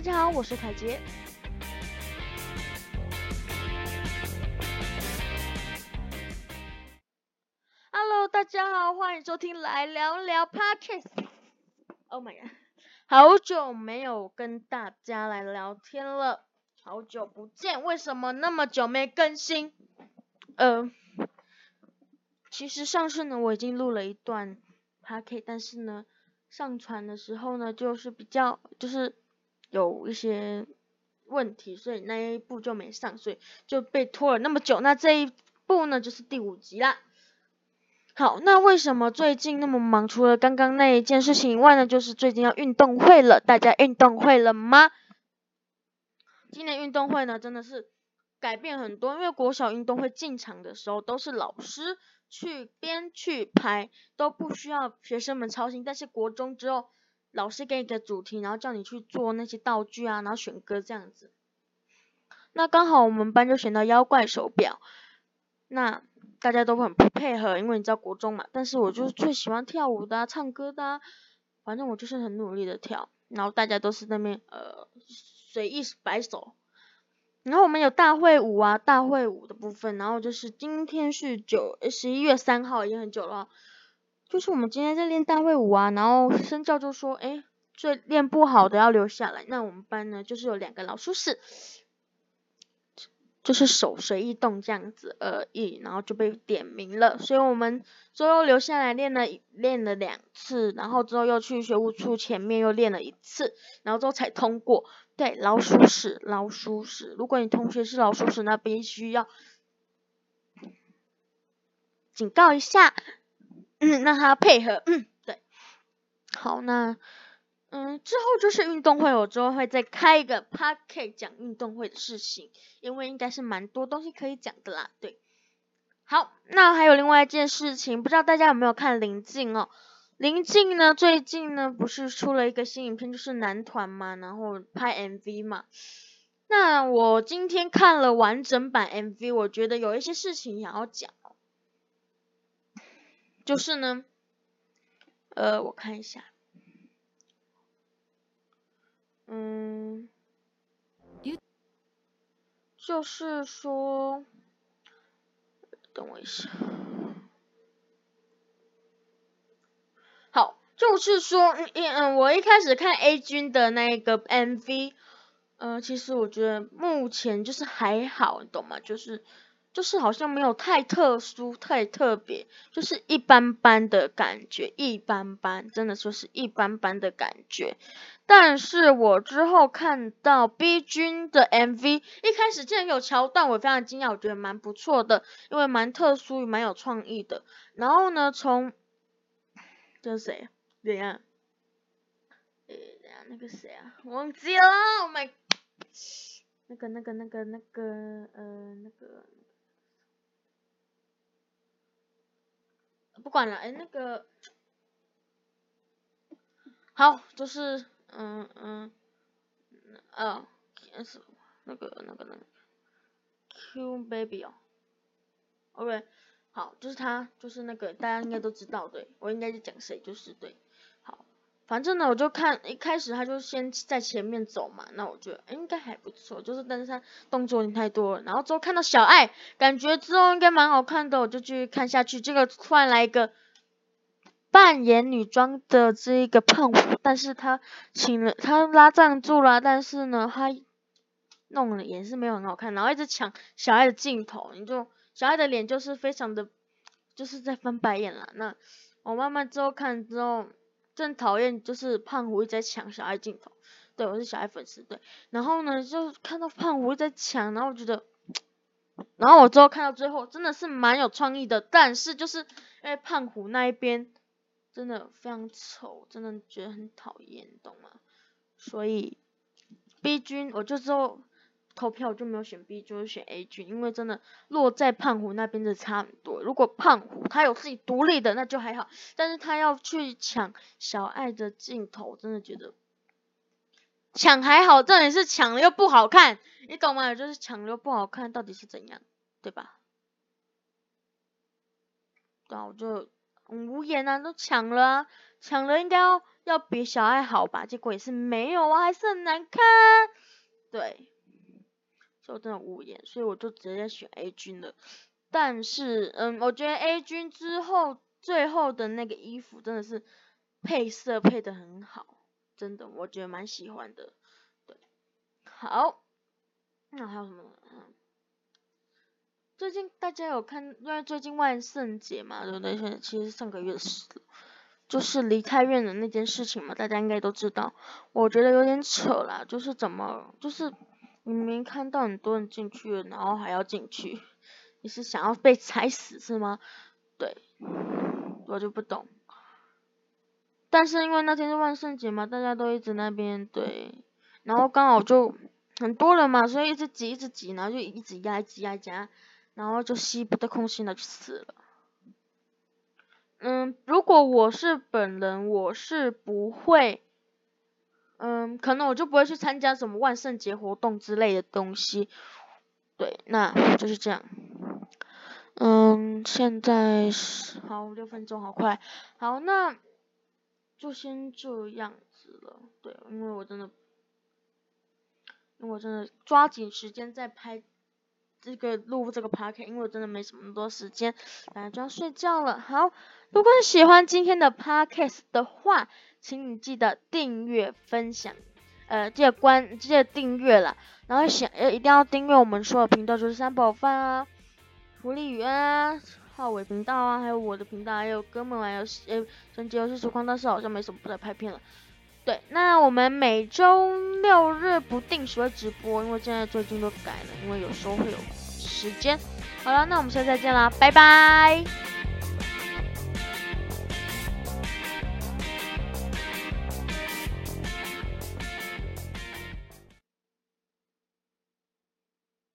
大家好，我是凯杰。Hello，大家好，欢迎收听来聊聊 Podcast。Oh my god，好久没有跟大家来聊天了，好久不见，为什么那么久没更新？呃，其实上次呢，我已经录了一段 Podcast，但是呢，上传的时候呢，就是比较就是有一些问题，所以那一部就没上，所以就被拖了那么久。那这一部呢，就是第五集啦。好，那为什么最近那么忙？除了刚刚那一件事情以外呢，就是最近要运动会了。大家运动会了吗？今年运动会呢，真的是改变很多，因为国小运动会进场的时候都是老师去编去排，都不需要学生们操心。但是国中之后，老师给你个主题，然后叫你去做那些道具啊，然后选歌这样子。那刚好我们班就选到妖怪手表，那。大家都很不配合，因为你知道国中嘛。但是我就是最喜欢跳舞的、唱歌的，反正我就是很努力的跳。然后大家都是那边呃随意摆手。然后我们有大会舞啊，大会舞的部分。然后就是今天是九十一月三号，已经很久了。就是我们今天在练大会舞啊，然后生教就说，哎，最练不好的要留下来。那我们班呢，就是有两个老鼠屎。就是手随意动这样子而已，然后就被点名了，所以我们最后留下来练了练了两次，然后之后又去学务处前面又练了一次，然后之后才通过。对，老鼠屎，老鼠屎。如果你同学是老鼠屎，那必须要警告一下，嗯，让他配合。嗯，对。好，那。嗯，之后就是运动会，我之后会再开一个 p a r k 讲运动会的事情，因为应该是蛮多东西可以讲的啦。对，好，那还有另外一件事情，不知道大家有没有看林静哦？林静呢，最近呢不是出了一个新影片，就是男团嘛，然后拍 MV 嘛。那我今天看了完整版 MV，我觉得有一些事情想要讲，就是呢，呃，我看一下。嗯，就是说，等我一下。好，就是说，嗯嗯，我一开始看 A 君的那个 MV，呃，其实我觉得目前就是还好，你懂吗？就是。就是好像没有太特殊、太特别，就是一般般的感觉，一般般，真的说是一般般的感觉。但是我之后看到 B 君的 MV，一开始竟然有桥段，我非常惊讶，我觉得蛮不错的，因为蛮特殊、蛮有创意的。然后呢，从这是谁？怎样？诶，那个谁啊？忘记了，Oh my，那个、那个、那个、那个，呃，那个。不管了，哎，那个，好，就是嗯嗯，呃，是那个那个那个，Q baby 哦，OK，好，就是他，就是那个大家应该都知道，对，我应该是讲谁，就是对，反正呢，我就看一开始他就先在前面走嘛，那我觉得应该还不错，就是但是他动作有点太多了，然后之后看到小爱，感觉之后应该蛮好看的，我就继续看下去，这个突然来一个。扮演女装的这一个胖虎，但是他请了他拉赞助啦，但是呢，他弄了也是没有很好看，然后一直抢小爱的镜头，你就小爱的脸就是非常的，就是在翻白眼啦。那我慢慢之后看之后，真讨厌就是胖虎一直在抢小爱镜头，对我是小爱粉丝对，然后呢就看到胖虎一直在抢，然后我觉得，然后我之后看到最后真的是蛮有创意的，但是就是因为胖虎那一边。真的非常丑，真的觉得很讨厌，懂吗？所以 B 君我就之后投票就没有选 B，就是选 A 君，因为真的落在胖虎那边的差很多。如果胖虎他有自己独立的那就还好，但是他要去抢小爱的镜头，真的觉得抢还好，重点是抢了又不好看，你懂吗？就是抢了又不好看，到底是怎样，对吧？对啊，我就。无言啊，都抢了，抢了应该要要比小爱好吧，结果也是没有啊，还是很难看，就真的无言，所以我就直接选 A 君了。但是，嗯，我觉得 A 君之后最后的那个衣服真的是配色配的很好，真的，我觉得蛮喜欢的。对，好，那还有什么？最近大家有看，因为最近万圣节嘛，对不对？其实上个月是，就是离开院的那件事情嘛，大家应该都知道。我觉得有点扯啦，就是怎么，就是明明看到很多人进去，然后还要进去。你是想要被踩死是吗？对，我就不懂。但是因为那天是万圣节嘛，大家都一直那边对，然后刚好就很多人嘛，所以一直挤一直挤，然后就一直压挤压压，然后就吸不到空气那就死了。嗯，如果我是本人，我是不会，嗯，可能我就不会去参加什么万圣节活动之类的东西。对，那就是这样。嗯，现在是好六分钟，好快。好，那就先这样子了。对，因为我真的，因为我真的抓紧时间在拍这个录这个 p a r k 因为我真的没什么多时间，反正就要睡觉了。好，如果你喜欢今天的 podcast 的话，请你记得订阅、分享，呃，记得关，记得订阅了，然后想呃一定要订阅我们所有频道，就是三宝饭啊。福利鱼啊，浩伟频道啊，还有我的频道，还有哥们玩游戏，呃，升级游戏实况但是好像没什么不在拍片了。对，那我们每周六日不定时会直播，因为现在最近都改了，因为有时候会有时间。好了，那我们下次再见啦，拜拜。